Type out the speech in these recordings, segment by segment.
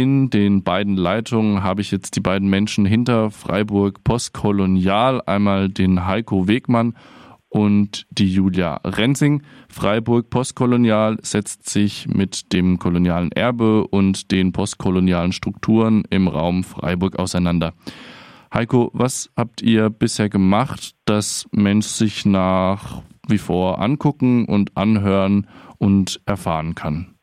in den beiden Leitungen habe ich jetzt die beiden Menschen hinter Freiburg Postkolonial, einmal den Heiko Wegmann und die Julia Rensing. Freiburg Postkolonial setzt sich mit dem kolonialen Erbe und den postkolonialen Strukturen im Raum Freiburg auseinander. Heiko, was habt ihr bisher gemacht, dass Mensch sich nach wie vor angucken und anhören und erfahren kann?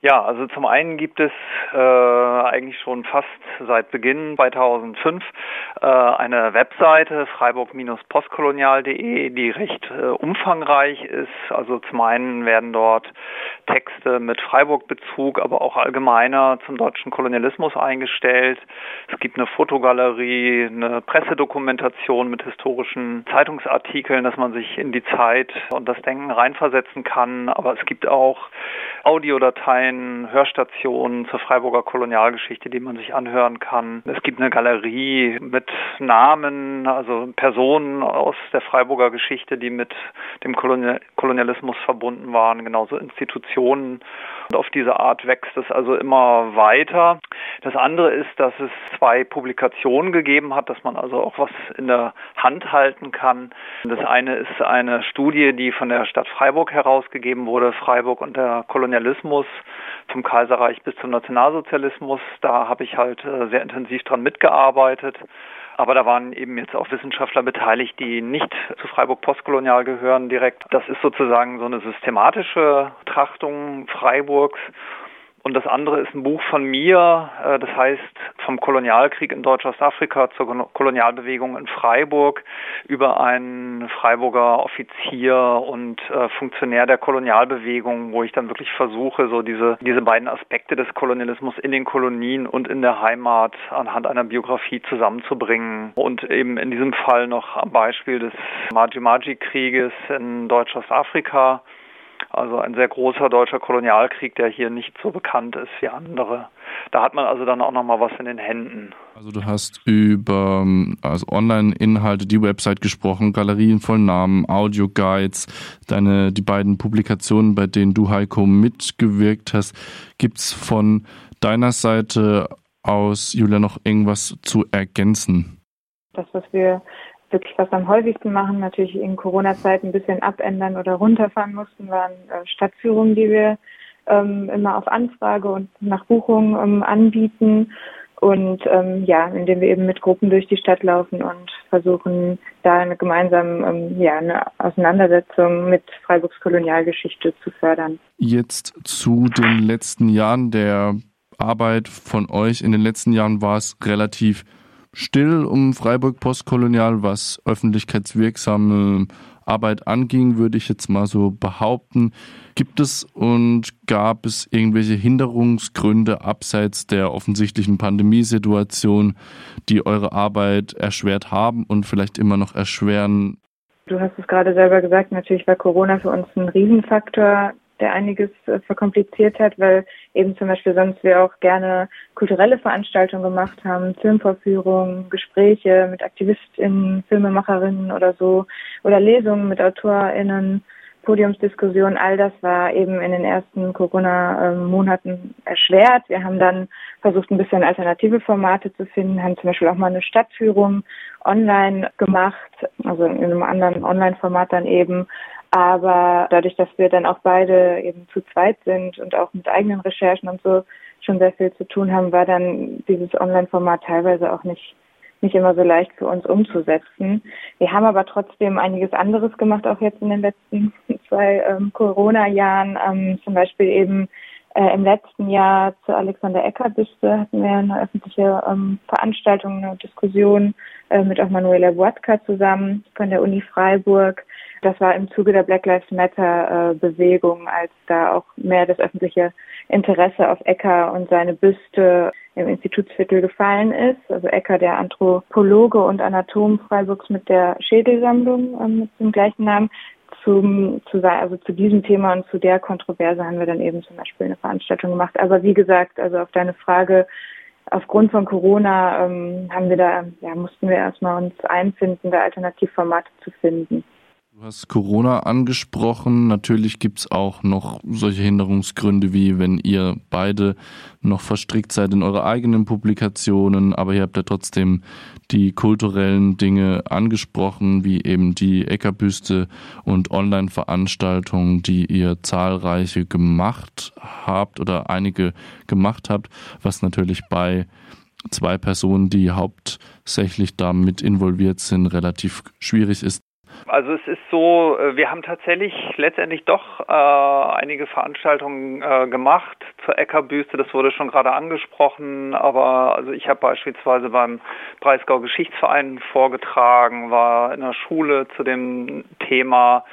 Ja, also zum einen gibt es äh, eigentlich schon fast seit Beginn 2005 äh, eine Webseite freiburg-postkolonial.de, die recht äh, umfangreich ist. Also zum einen werden dort Texte mit Freiburg-Bezug, aber auch allgemeiner zum deutschen Kolonialismus eingestellt. Es gibt eine Fotogalerie, eine Pressedokumentation mit historischen Zeitungsartikeln, dass man sich in die Zeit und das Denken reinversetzen kann. Aber es gibt auch Audiodateien, Hörstationen zur Freiburger Kolonialgeschichte, die man sich anhören kann. Es gibt eine Galerie mit Namen, also Personen aus der Freiburger Geschichte, die mit dem Kolonialismus verbunden waren, genauso Institutionen. Und auf diese Art wächst es also immer weiter. Das andere ist, dass es zwei Publikationen gegeben hat, dass man also auch was in der Hand halten kann. Das eine ist eine Studie, die von der Stadt Freiburg herausgegeben wurde, Freiburg und der Kolonialismus zum Kaiserreich bis zum Nationalsozialismus. Da habe ich halt äh, sehr intensiv dran mitgearbeitet. Aber da waren eben jetzt auch Wissenschaftler beteiligt, die nicht zu Freiburg postkolonial gehören direkt. Das ist sozusagen so eine systematische Betrachtung Freiburgs und das andere ist ein Buch von mir, äh, das heißt vom Kolonialkrieg in Deutsch-Ostafrika zur Kolonialbewegung in Freiburg über einen Freiburger Offizier und äh, Funktionär der Kolonialbewegung, wo ich dann wirklich versuche, so diese, diese beiden Aspekte des Kolonialismus in den Kolonien und in der Heimat anhand einer Biografie zusammenzubringen. Und eben in diesem Fall noch am Beispiel des Maji-Maji-Krieges in Deutsch-Ostafrika also ein sehr großer deutscher Kolonialkrieg, der hier nicht so bekannt ist wie andere. Da hat man also dann auch noch mal was in den Händen. Also du hast über also Online-Inhalte, die Website gesprochen, Galerien voll Namen, Audio-Guides, deine die beiden Publikationen, bei denen du Heiko mitgewirkt hast. Gibt's von deiner Seite aus, Julia, noch irgendwas zu ergänzen? Das, was wir wirklich was am häufigsten machen, natürlich in Corona-Zeiten ein bisschen abändern oder runterfahren mussten, waren äh, Stadtführungen, die wir ähm, immer auf Anfrage und nach Buchung ähm, anbieten. Und ähm, ja, indem wir eben mit Gruppen durch die Stadt laufen und versuchen, da eine gemeinsame ähm, ja, eine Auseinandersetzung mit Freiburgs Kolonialgeschichte zu fördern. Jetzt zu den letzten Jahren der Arbeit von euch. In den letzten Jahren war es relativ still um Freiburg postkolonial, was öffentlichkeitswirksame Arbeit anging, würde ich jetzt mal so behaupten. Gibt es und gab es irgendwelche Hinderungsgründe abseits der offensichtlichen Pandemiesituation, die eure Arbeit erschwert haben und vielleicht immer noch erschweren? Du hast es gerade selber gesagt, natürlich war Corona für uns ein Riesenfaktor der einiges äh, verkompliziert hat, weil eben zum Beispiel sonst wir auch gerne kulturelle Veranstaltungen gemacht haben, Filmvorführungen, Gespräche mit AktivistInnen, Filmemacherinnen oder so, oder Lesungen mit AutorInnen, Podiumsdiskussionen, all das war eben in den ersten Corona-Monaten erschwert. Wir haben dann versucht, ein bisschen alternative Formate zu finden, haben zum Beispiel auch mal eine Stadtführung online gemacht, also in einem anderen Online-Format dann eben, aber dadurch, dass wir dann auch beide eben zu zweit sind und auch mit eigenen Recherchen und so schon sehr viel zu tun haben, war dann dieses Online-Format teilweise auch nicht nicht immer so leicht für uns umzusetzen. Wir haben aber trotzdem einiges anderes gemacht, auch jetzt in den letzten zwei ähm, Corona-Jahren. Ähm, zum Beispiel eben äh, im letzten Jahr zur Alexander Ecker-Büste hatten wir eine öffentliche ähm, Veranstaltung, eine Diskussion äh, mit auch Manuela Wodka zusammen von der Uni Freiburg. Das war im Zuge der Black Lives Matter äh, Bewegung, als da auch mehr das öffentliche Interesse auf Ecker und seine Büste im Institutsviertel gefallen ist. Also Ecker, der Anthropologe und Anatom Freiburgs mit der Schädelsammlung äh, mit dem gleichen Namen. Zum, zu, also zu diesem Thema und zu der Kontroverse haben wir dann eben zum Beispiel eine Veranstaltung gemacht. Aber wie gesagt, also auf deine Frage, aufgrund von Corona ähm, haben wir da, ja, mussten wir erstmal uns einfinden, da Alternativformate zu finden. Du hast Corona angesprochen. Natürlich gibt es auch noch solche Hinderungsgründe, wie wenn ihr beide noch verstrickt seid in eure eigenen Publikationen, aber ihr habt ja trotzdem die kulturellen Dinge angesprochen, wie eben die Eckerbüste und Online-Veranstaltungen, die ihr zahlreiche gemacht habt oder einige gemacht habt, was natürlich bei zwei Personen, die hauptsächlich damit involviert sind, relativ schwierig ist. Also es ist so, äh, wir haben tatsächlich letztendlich doch äh, einige Veranstaltungen äh, gemacht. Zur Eckerbüste, das wurde schon gerade angesprochen, aber also ich habe beispielsweise beim Breisgau Geschichtsverein vorgetragen, war in der Schule zu dem Thema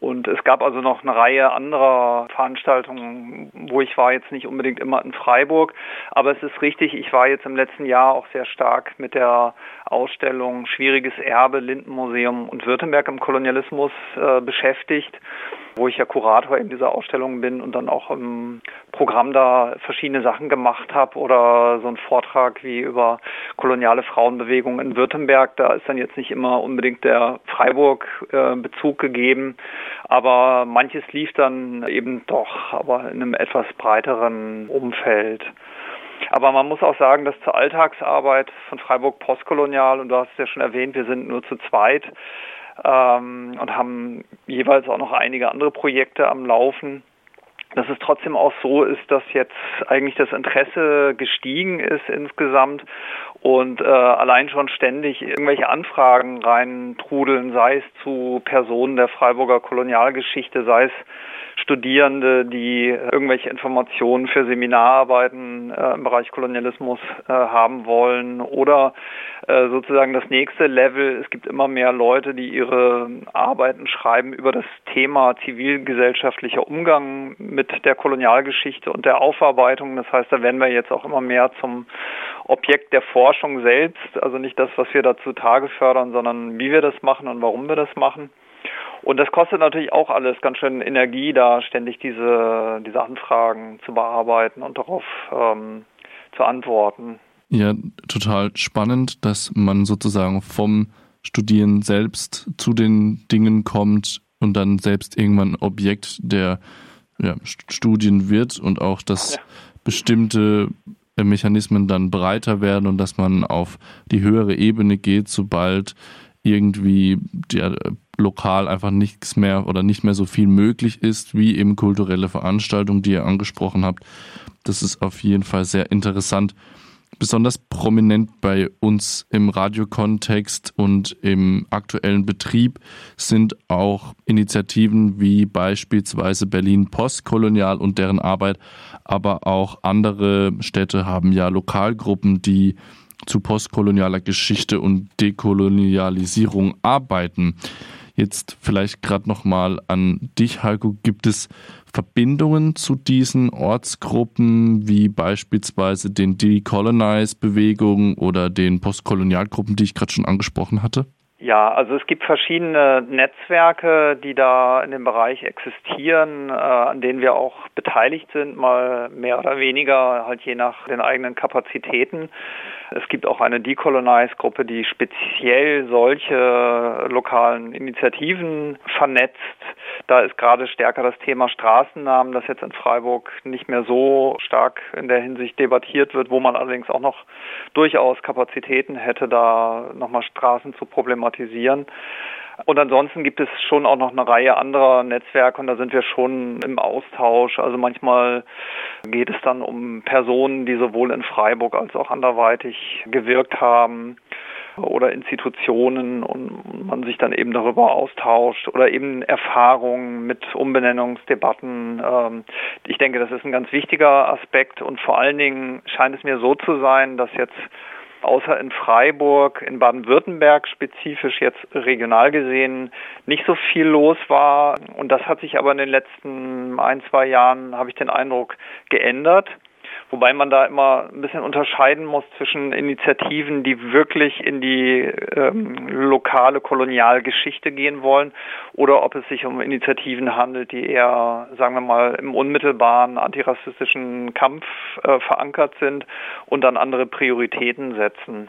und es gab also noch eine Reihe anderer Veranstaltungen, wo ich war jetzt nicht unbedingt immer in Freiburg. Aber es ist richtig, ich war jetzt im letzten Jahr auch sehr stark mit der Ausstellung Schwieriges Erbe, Lindenmuseum und Württemberg im Kolonialismus äh, beschäftigt wo ich ja Kurator in dieser Ausstellung bin und dann auch im Programm da verschiedene Sachen gemacht habe oder so ein Vortrag wie über koloniale Frauenbewegung in Württemberg. Da ist dann jetzt nicht immer unbedingt der Freiburg-Bezug gegeben, aber manches lief dann eben doch, aber in einem etwas breiteren Umfeld. Aber man muss auch sagen, dass zur Alltagsarbeit von Freiburg postkolonial, und du hast es ja schon erwähnt, wir sind nur zu zweit, ähm, und haben jeweils auch noch einige andere Projekte am Laufen. Dass es trotzdem auch so ist, dass jetzt eigentlich das Interesse gestiegen ist insgesamt und äh, allein schon ständig irgendwelche Anfragen reintrudeln, sei es zu Personen der Freiburger Kolonialgeschichte, sei es Studierende, die irgendwelche Informationen für Seminararbeiten äh, im Bereich Kolonialismus äh, haben wollen oder äh, sozusagen das nächste Level. Es gibt immer mehr Leute, die ihre Arbeiten schreiben über das Thema zivilgesellschaftlicher Umgang mit der Kolonialgeschichte und der Aufarbeitung. Das heißt, da werden wir jetzt auch immer mehr zum Objekt der Forschung selbst, also nicht das, was wir da zutage fördern, sondern wie wir das machen und warum wir das machen. Und das kostet natürlich auch alles ganz schön Energie, da ständig diese, diese Anfragen zu bearbeiten und darauf ähm, zu antworten. Ja, total spannend, dass man sozusagen vom Studieren selbst zu den Dingen kommt und dann selbst irgendwann Objekt der ja, Studien wird und auch, dass ja. bestimmte Mechanismen dann breiter werden und dass man auf die höhere Ebene geht, sobald irgendwie der lokal einfach nichts mehr oder nicht mehr so viel möglich ist, wie eben kulturelle Veranstaltungen, die ihr angesprochen habt. Das ist auf jeden Fall sehr interessant. Besonders prominent bei uns im Radiokontext und im aktuellen Betrieb sind auch Initiativen wie beispielsweise Berlin Postkolonial und deren Arbeit, aber auch andere Städte haben ja Lokalgruppen, die zu postkolonialer Geschichte und Dekolonialisierung arbeiten. Jetzt vielleicht gerade noch mal an dich, Heiko. Gibt es Verbindungen zu diesen Ortsgruppen, wie beispielsweise den Decolonize-Bewegungen oder den Postkolonialgruppen, die ich gerade schon angesprochen hatte? Ja, also es gibt verschiedene Netzwerke, die da in dem Bereich existieren, äh, an denen wir auch beteiligt sind, mal mehr oder weniger, halt je nach den eigenen Kapazitäten. Es gibt auch eine Decolonize-Gruppe, die speziell solche lokalen Initiativen vernetzt. Da ist gerade stärker das Thema Straßennamen, das jetzt in Freiburg nicht mehr so stark in der Hinsicht debattiert wird, wo man allerdings auch noch durchaus Kapazitäten hätte, da nochmal Straßen zu problematisieren. Und ansonsten gibt es schon auch noch eine Reihe anderer Netzwerke und da sind wir schon im Austausch. Also manchmal geht es dann um Personen, die sowohl in Freiburg als auch anderweitig gewirkt haben oder Institutionen und man sich dann eben darüber austauscht oder eben Erfahrungen mit Umbenennungsdebatten. Ähm, ich denke, das ist ein ganz wichtiger Aspekt und vor allen Dingen scheint es mir so zu sein, dass jetzt außer in Freiburg, in Baden-Württemberg spezifisch jetzt regional gesehen nicht so viel los war. Und das hat sich aber in den letzten ein, zwei Jahren, habe ich den Eindruck, geändert. Wobei man da immer ein bisschen unterscheiden muss zwischen Initiativen, die wirklich in die ähm, lokale Kolonialgeschichte gehen wollen oder ob es sich um Initiativen handelt, die eher, sagen wir mal, im unmittelbaren antirassistischen Kampf äh, verankert sind und dann andere Prioritäten setzen.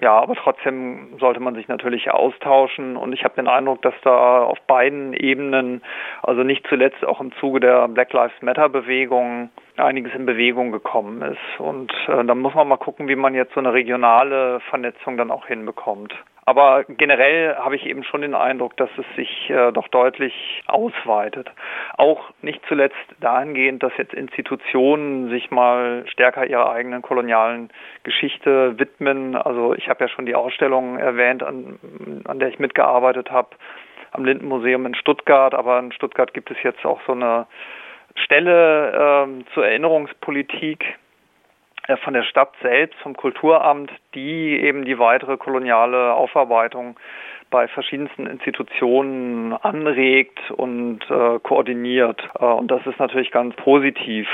Ja, aber trotzdem sollte man sich natürlich austauschen und ich habe den Eindruck, dass da auf beiden Ebenen, also nicht zuletzt auch im Zuge der Black Lives Matter Bewegung, einiges in Bewegung gekommen ist. Und äh, dann muss man mal gucken, wie man jetzt so eine regionale Vernetzung dann auch hinbekommt. Aber generell habe ich eben schon den Eindruck, dass es sich äh, doch deutlich ausweitet. Auch nicht zuletzt dahingehend, dass jetzt Institutionen sich mal stärker ihrer eigenen kolonialen Geschichte widmen. Also ich habe ja schon die Ausstellung erwähnt, an, an der ich mitgearbeitet habe, am Lindenmuseum in Stuttgart. Aber in Stuttgart gibt es jetzt auch so eine Stelle äh, zur Erinnerungspolitik von der Stadt selbst, vom Kulturamt, die eben die weitere koloniale Aufarbeitung bei verschiedensten Institutionen anregt und äh, koordiniert. Äh, und das ist natürlich ganz positiv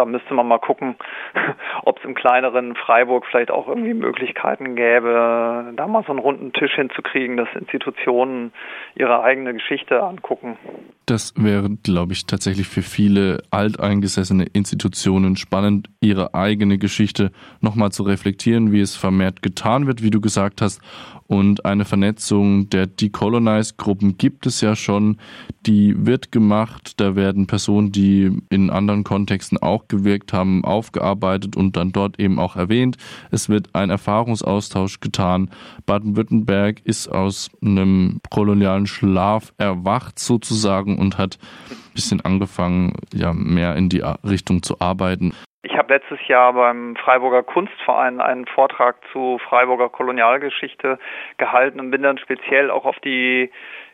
da müsste man mal gucken, ob es im kleineren Freiburg vielleicht auch irgendwie Möglichkeiten gäbe, da mal so einen runden Tisch hinzukriegen, dass Institutionen ihre eigene Geschichte angucken. Das wäre, glaube ich, tatsächlich für viele alteingesessene Institutionen spannend, ihre eigene Geschichte nochmal zu reflektieren, wie es vermehrt getan wird, wie du gesagt hast. Und eine Vernetzung der Decolonize-Gruppen gibt es ja schon, die wird gemacht. Da werden Personen, die in anderen Kontexten auch gewirkt haben, aufgearbeitet und dann dort eben auch erwähnt. Es wird ein Erfahrungsaustausch getan. Baden-Württemberg ist aus einem kolonialen Schlaf erwacht sozusagen und hat ein bisschen angefangen, ja, mehr in die Richtung zu arbeiten. Ich habe letztes Jahr beim Freiburger Kunstverein einen Vortrag zu Freiburger Kolonialgeschichte gehalten und bin dann speziell auch auf die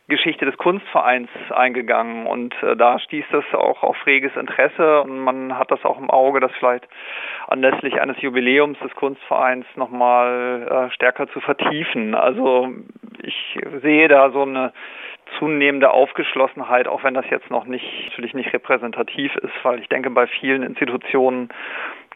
Geschichte des Kunstvereins eingegangen und äh, da stieß das auch auf reges Interesse und man hat das auch im Auge, das vielleicht anlässlich eines Jubiläums des Kunstvereins nochmal äh, stärker zu vertiefen. Also ich sehe da so eine zunehmende Aufgeschlossenheit, auch wenn das jetzt noch nicht natürlich nicht repräsentativ ist, weil ich denke, bei vielen Institutionen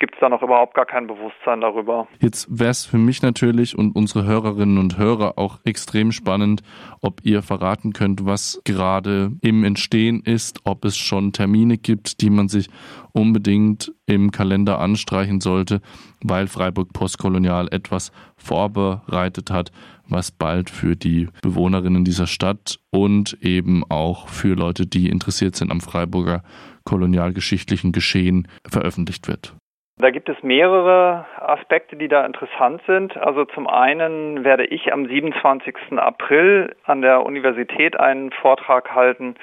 gibt es da noch überhaupt gar kein Bewusstsein darüber. Jetzt wäre es für mich natürlich und unsere Hörerinnen und Hörer auch extrem spannend, ob ihr verraten könnt, was gerade im Entstehen ist, ob es schon Termine gibt, die man sich unbedingt im Kalender anstreichen sollte, weil Freiburg Postkolonial etwas vorbereitet hat, was bald für die Bewohnerinnen dieser Stadt und eben auch für Leute, die interessiert sind am Freiburger kolonialgeschichtlichen Geschehen veröffentlicht wird. Da gibt es mehrere Aspekte, die da interessant sind. Also zum einen werde ich am 27. April an der Universität einen Vortrag halten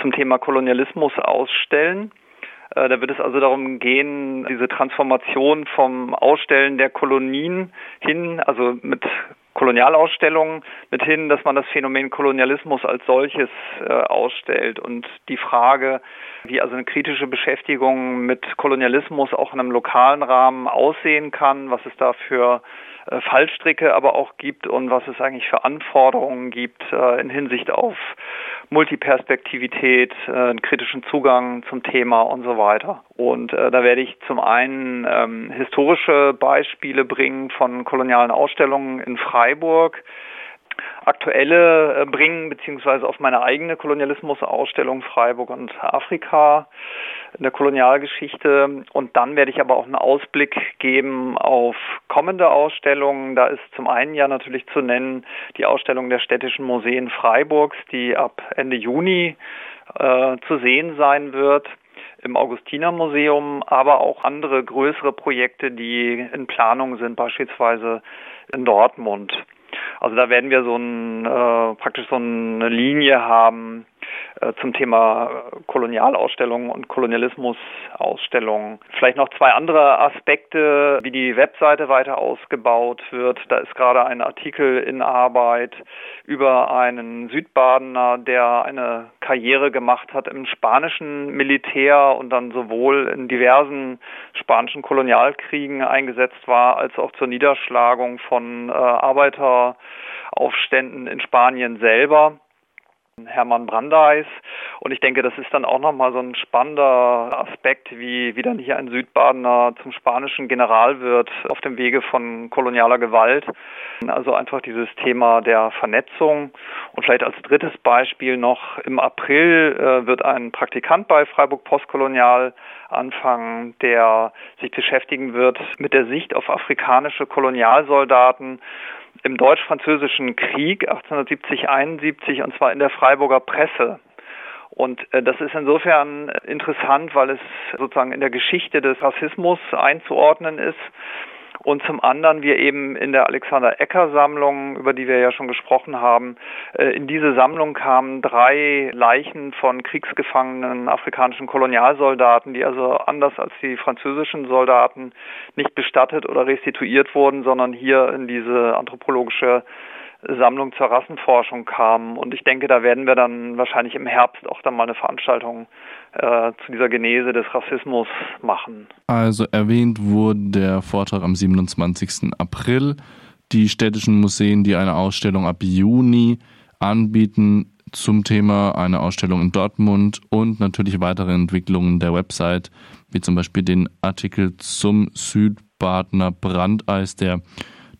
zum Thema Kolonialismus ausstellen. Äh, da wird es also darum gehen, diese Transformation vom Ausstellen der Kolonien hin, also mit Kolonialausstellungen mit hin, dass man das Phänomen Kolonialismus als solches äh, ausstellt. Und die Frage, wie also eine kritische Beschäftigung mit Kolonialismus auch in einem lokalen Rahmen aussehen kann, was es da für Fallstricke aber auch gibt und was es eigentlich für Anforderungen gibt äh, in Hinsicht auf Multiperspektivität, äh, einen kritischen Zugang zum Thema und so weiter. Und äh, da werde ich zum einen ähm, historische Beispiele bringen von kolonialen Ausstellungen in Freiburg, aktuelle äh, bringen, beziehungsweise auf meine eigene Kolonialismus-Ausstellung Freiburg und Afrika in der Kolonialgeschichte. Und dann werde ich aber auch einen Ausblick geben auf kommende Ausstellungen. Da ist zum einen ja natürlich zu nennen die Ausstellung der städtischen Museen Freiburgs, die ab Ende Juni äh, zu sehen sein wird im Augustinermuseum, aber auch andere größere Projekte, die in Planung sind, beispielsweise in Dortmund. Also da werden wir so ein, äh, praktisch so eine Linie haben zum Thema Kolonialausstellungen und Kolonialismusausstellungen. Vielleicht noch zwei andere Aspekte, wie die Webseite weiter ausgebaut wird. Da ist gerade ein Artikel in Arbeit über einen Südbadener, der eine Karriere gemacht hat im spanischen Militär und dann sowohl in diversen spanischen Kolonialkriegen eingesetzt war, als auch zur Niederschlagung von äh, Arbeiteraufständen in Spanien selber Hermann Brandeis. Und ich denke, das ist dann auch nochmal so ein spannender Aspekt, wie, wie dann hier ein Südbadener zum spanischen General wird auf dem Wege von kolonialer Gewalt. Also einfach dieses Thema der Vernetzung. Und vielleicht als drittes Beispiel noch, im April äh, wird ein Praktikant bei Freiburg Postkolonial anfangen, der sich beschäftigen wird mit der Sicht auf afrikanische Kolonialsoldaten im Deutsch-Französischen Krieg 1870-71 und zwar in der Freiburger Presse. Und äh, das ist insofern interessant, weil es sozusagen in der Geschichte des Rassismus einzuordnen ist und zum anderen wir eben in der Alexander Ecker Sammlung, über die wir ja schon gesprochen haben, äh, in diese Sammlung kamen drei Leichen von kriegsgefangenen afrikanischen Kolonialsoldaten, die also anders als die französischen Soldaten nicht bestattet oder restituiert wurden, sondern hier in diese anthropologische Sammlung zur Rassenforschung kam. Und ich denke, da werden wir dann wahrscheinlich im Herbst auch dann mal eine Veranstaltung äh, zu dieser Genese des Rassismus machen. Also erwähnt wurde der Vortrag am 27. April. Die städtischen Museen, die eine Ausstellung ab Juni anbieten zum Thema, eine Ausstellung in Dortmund und natürlich weitere Entwicklungen der Website, wie zum Beispiel den Artikel zum Südbadener Brandeis, der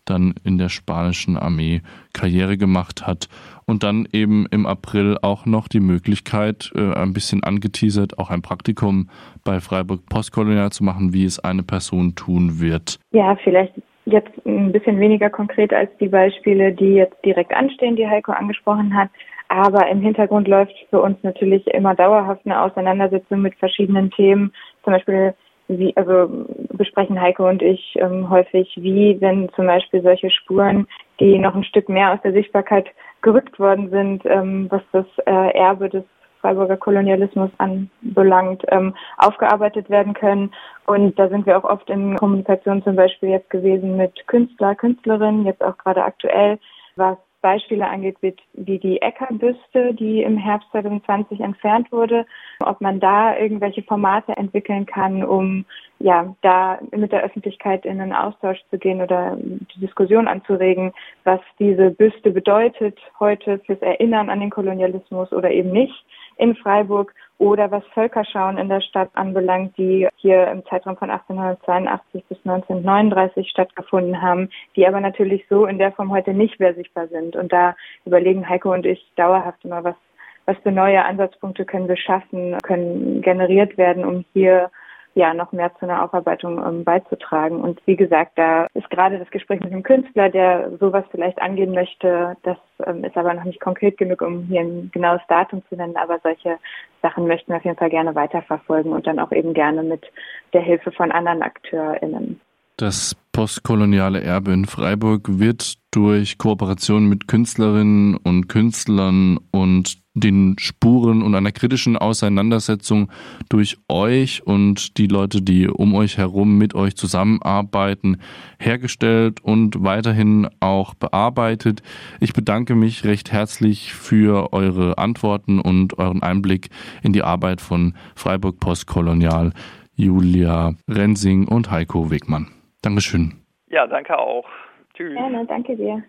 dann in der spanischen Armee Karriere gemacht hat und dann eben im April auch noch die Möglichkeit, äh, ein bisschen angeteasert, auch ein Praktikum bei Freiburg Postkolonial zu machen, wie es eine Person tun wird. Ja, vielleicht jetzt ein bisschen weniger konkret als die Beispiele, die jetzt direkt anstehen, die Heiko angesprochen hat. Aber im Hintergrund läuft für uns natürlich immer dauerhaft eine Auseinandersetzung mit verschiedenen Themen. Zum Beispiel wie, also besprechen Heike und ich ähm, häufig, wie wenn zum Beispiel solche Spuren, die noch ein Stück mehr aus der Sichtbarkeit gerückt worden sind, ähm, was das äh, Erbe des Freiburger Kolonialismus anbelangt, ähm, aufgearbeitet werden können. Und da sind wir auch oft in Kommunikation zum Beispiel jetzt gewesen mit Künstler, Künstlerinnen, jetzt auch gerade aktuell, was Beispiele angeht, wie die Eckerbüste, die im Herbst 2020 entfernt wurde, ob man da irgendwelche Formate entwickeln kann, um ja da mit der Öffentlichkeit in einen Austausch zu gehen oder die Diskussion anzuregen, was diese Büste bedeutet heute fürs Erinnern an den Kolonialismus oder eben nicht. In Freiburg oder was Völkerschauen in der Stadt anbelangt, die hier im Zeitraum von 1882 bis 1939 stattgefunden haben, die aber natürlich so in der Form heute nicht mehr sichtbar sind. Und da überlegen Heiko und ich dauerhaft immer, was, was für neue Ansatzpunkte können wir schaffen, können generiert werden, um hier ja noch mehr zu einer Aufarbeitung ähm, beizutragen. Und wie gesagt, da ist gerade das Gespräch mit dem Künstler, der sowas vielleicht angehen möchte. Das ähm, ist aber noch nicht konkret genug, um hier ein genaues Datum zu nennen. Aber solche Sachen möchten wir auf jeden Fall gerne weiterverfolgen und dann auch eben gerne mit der Hilfe von anderen AkteurInnen. Das postkoloniale Erbe in Freiburg wird durch Kooperation mit Künstlerinnen und Künstlern und den Spuren und einer kritischen Auseinandersetzung durch euch und die Leute, die um euch herum mit euch zusammenarbeiten, hergestellt und weiterhin auch bearbeitet. Ich bedanke mich recht herzlich für eure Antworten und euren Einblick in die Arbeit von Freiburg Postkolonial, Julia Rensing und Heiko Wegmann. Dankeschön. Ja, danke auch. Tschüss. Gerne, danke dir.